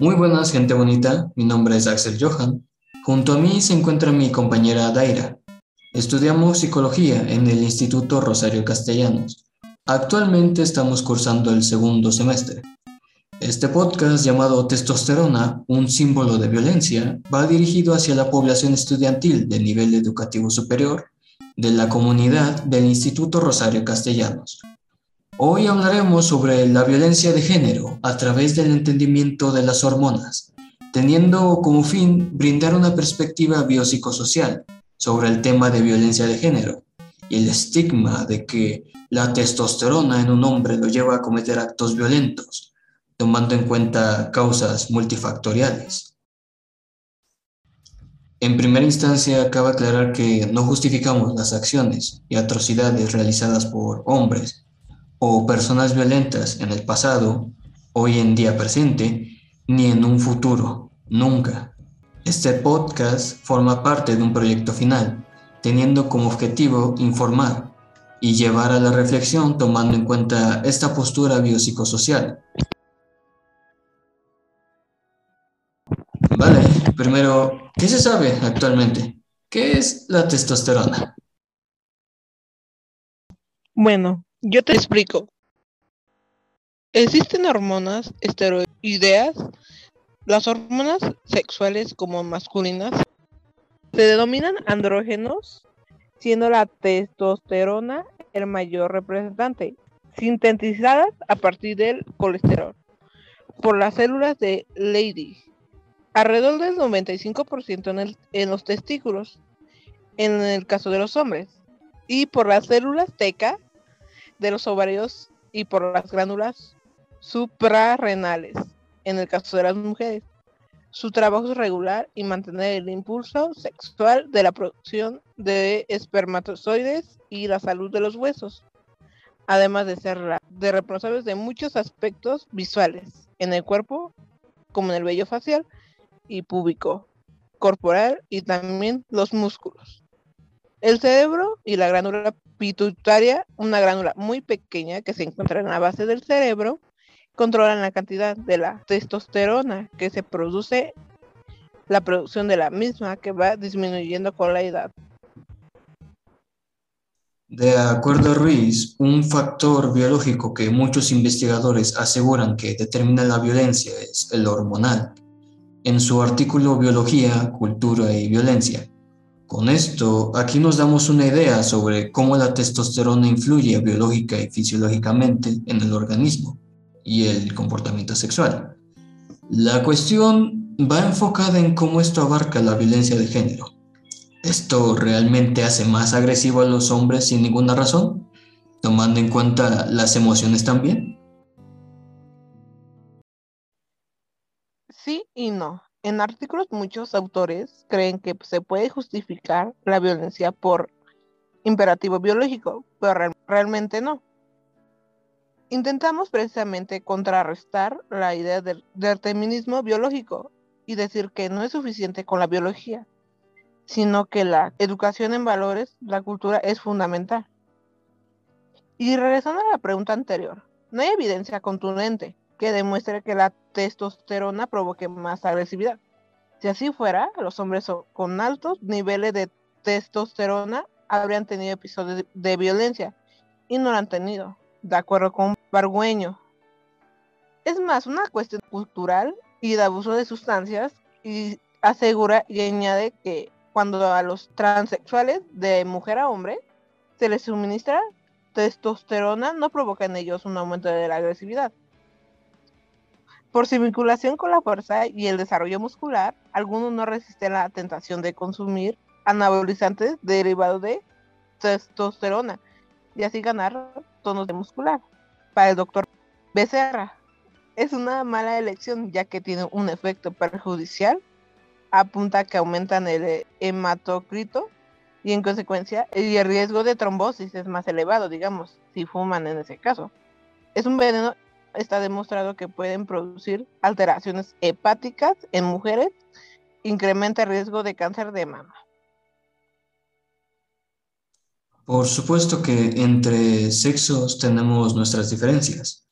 Muy buenas, gente bonita. Mi nombre es Axel Johan. Junto a mí se encuentra mi compañera Daira. Estudiamos psicología en el Instituto Rosario Castellanos. Actualmente estamos cursando el segundo semestre. Este podcast llamado Testosterona, un símbolo de violencia, va dirigido hacia la población estudiantil de nivel educativo superior de la comunidad del Instituto Rosario Castellanos. Hoy hablaremos sobre la violencia de género a través del entendimiento de las hormonas, teniendo como fin brindar una perspectiva biopsicosocial sobre el tema de violencia de género y el estigma de que la testosterona en un hombre lo lleva a cometer actos violentos tomando en cuenta causas multifactoriales. En primera instancia, cabe aclarar que no justificamos las acciones y atrocidades realizadas por hombres o personas violentas en el pasado, hoy en día presente, ni en un futuro, nunca. Este podcast forma parte de un proyecto final, teniendo como objetivo informar y llevar a la reflexión tomando en cuenta esta postura biopsicosocial Vale, primero, ¿qué se sabe actualmente? ¿Qué es la testosterona? Bueno, yo te explico. Existen hormonas esteroideas, las hormonas sexuales como masculinas se denominan andrógenos, siendo la testosterona el mayor representante, sintetizadas a partir del colesterol por las células de Leydig alrededor del 95% en, en los testículos, en el caso de los hombres, y por las células teca de los ovarios y por las glándulas suprarrenales, en el caso de las mujeres. Su trabajo es regular y mantener el impulso sexual de la producción de espermatozoides y la salud de los huesos, además de ser de responsables de muchos aspectos visuales en el cuerpo, como en el vello facial, y púbico, corporal y también los músculos. El cerebro y la glándula pituitaria, una glándula muy pequeña que se encuentra en la base del cerebro, controlan la cantidad de la testosterona que se produce, la producción de la misma que va disminuyendo con la edad. De acuerdo a Ruiz, un factor biológico que muchos investigadores aseguran que determina la violencia es el hormonal en su artículo Biología, Cultura y Violencia. Con esto, aquí nos damos una idea sobre cómo la testosterona influye biológica y fisiológicamente en el organismo y el comportamiento sexual. La cuestión va enfocada en cómo esto abarca la violencia de género. ¿Esto realmente hace más agresivo a los hombres sin ninguna razón? Tomando en cuenta las emociones también. Sí y no. En artículos muchos autores creen que se puede justificar la violencia por imperativo biológico, pero realmente no. Intentamos precisamente contrarrestar la idea del, determinismo biológico y decir que no es suficiente con la biología, sino que la educación en valores, la cultura es fundamental. Y regresando a la pregunta anterior, no hay evidencia contundente que demuestre que la testosterona provoque más agresividad. Si así fuera, los hombres con altos niveles de testosterona habrían tenido episodios de violencia y no lo han tenido, de acuerdo con Bargueño. Es más una cuestión cultural y de abuso de sustancias y asegura y añade que cuando a los transexuales de mujer a hombre se les suministra testosterona no provoca en ellos un aumento de la agresividad, por su vinculación con la fuerza y el desarrollo muscular, algunos no resisten la tentación de consumir anabolizantes derivados de testosterona y así ganar tonos de muscular. Para el doctor Becerra, es una mala elección ya que tiene un efecto perjudicial, apunta que aumentan el hematocrito y en consecuencia el riesgo de trombosis es más elevado, digamos, si fuman en ese caso. Es un veneno está demostrado que pueden producir alteraciones hepáticas en mujeres, incrementa el riesgo de cáncer de mama. Por supuesto que entre sexos tenemos nuestras diferencias.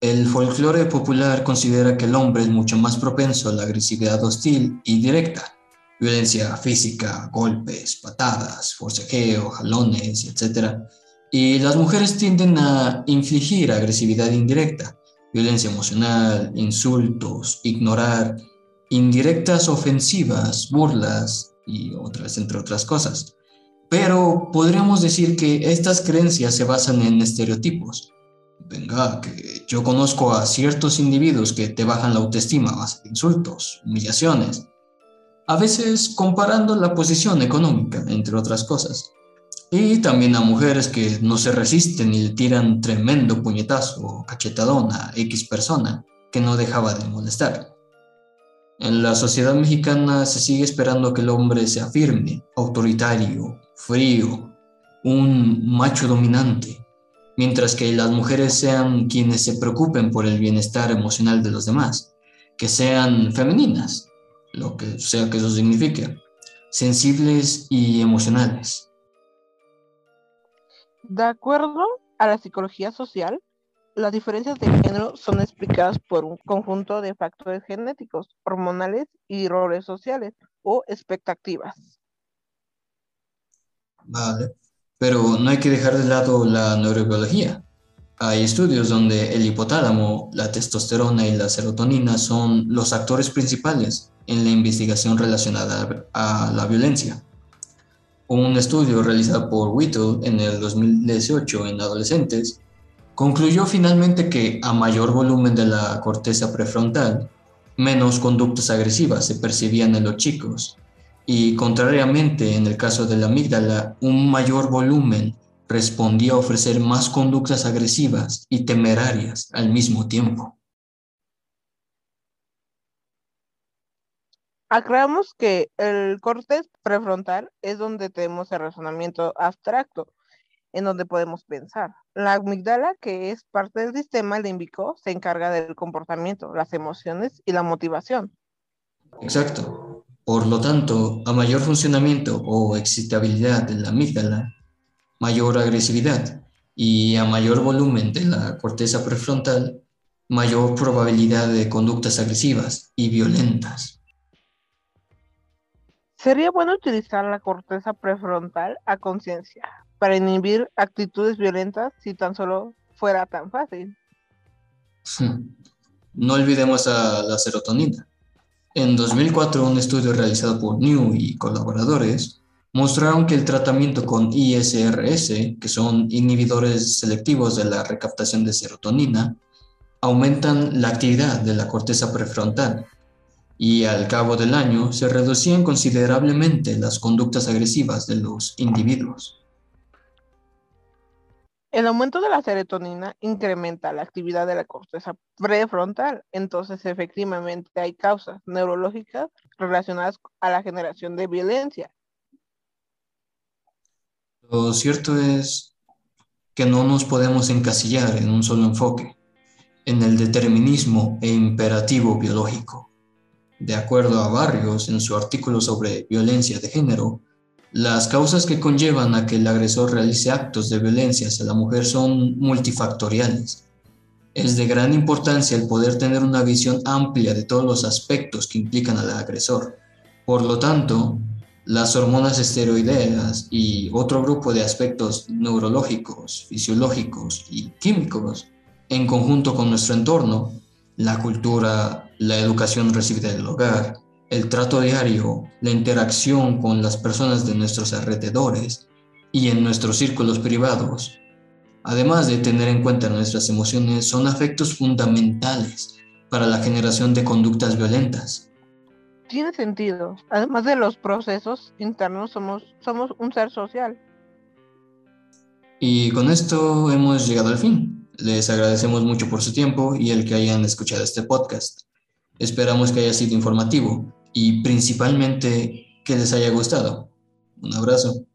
el folclore popular considera que el hombre es mucho más propenso a la agresividad hostil y directa, violencia física, golpes, patadas, forcejeo, jalones, etc. Y las mujeres tienden a infligir agresividad indirecta, violencia emocional, insultos, ignorar, indirectas ofensivas, burlas y otras, entre otras cosas. Pero podríamos decir que estas creencias se basan en estereotipos. Venga, que yo conozco a ciertos individuos que te bajan la autoestima a insultos, humillaciones, a veces comparando la posición económica, entre otras cosas. Y también a mujeres que no se resisten y le tiran tremendo puñetazo o cachetadón a X persona que no dejaba de molestar. En la sociedad mexicana se sigue esperando que el hombre sea firme, autoritario, frío, un macho dominante, mientras que las mujeres sean quienes se preocupen por el bienestar emocional de los demás, que sean femeninas, lo que sea que eso signifique, sensibles y emocionales. De acuerdo a la psicología social, las diferencias de género son explicadas por un conjunto de factores genéticos, hormonales y roles sociales o expectativas. Vale, pero no hay que dejar de lado la neurobiología. Hay estudios donde el hipotálamo, la testosterona y la serotonina son los actores principales en la investigación relacionada a la violencia. Un estudio realizado por Whittle en el 2018 en adolescentes concluyó finalmente que a mayor volumen de la corteza prefrontal, menos conductas agresivas se percibían en los chicos y contrariamente en el caso de la amígdala, un mayor volumen respondía a ofrecer más conductas agresivas y temerarias al mismo tiempo. Aclaramos que el corte prefrontal es donde tenemos el razonamiento abstracto, en donde podemos pensar. La amígdala, que es parte del sistema límbico, se encarga del comportamiento, las emociones y la motivación. Exacto. Por lo tanto, a mayor funcionamiento o excitabilidad de la amígdala, mayor agresividad y a mayor volumen de la corteza prefrontal, mayor probabilidad de conductas agresivas y violentas. Sería bueno utilizar la corteza prefrontal a conciencia para inhibir actitudes violentas si tan solo fuera tan fácil. No olvidemos a la serotonina. En 2004, un estudio realizado por New y colaboradores mostraron que el tratamiento con ISRS, que son inhibidores selectivos de la recaptación de serotonina, aumentan la actividad de la corteza prefrontal y al cabo del año se reducían considerablemente las conductas agresivas de los individuos. El aumento de la serotonina incrementa la actividad de la corteza prefrontal, entonces efectivamente hay causas neurológicas relacionadas a la generación de violencia. Lo cierto es que no nos podemos encasillar en un solo enfoque, en el determinismo e imperativo biológico. De acuerdo a Barrios en su artículo sobre violencia de género, las causas que conllevan a que el agresor realice actos de violencia hacia la mujer son multifactoriales. Es de gran importancia el poder tener una visión amplia de todos los aspectos que implican al agresor. Por lo tanto, las hormonas esteroideas y otro grupo de aspectos neurológicos, fisiológicos y químicos, en conjunto con nuestro entorno, la cultura, la educación recibida del hogar, el trato diario, la interacción con las personas de nuestros alrededores y en nuestros círculos privados, además de tener en cuenta nuestras emociones, son afectos fundamentales para la generación de conductas violentas. Tiene sentido. Además de los procesos internos, somos, somos un ser social. Y con esto hemos llegado al fin. Les agradecemos mucho por su tiempo y el que hayan escuchado este podcast. Esperamos que haya sido informativo y principalmente que les haya gustado. Un abrazo.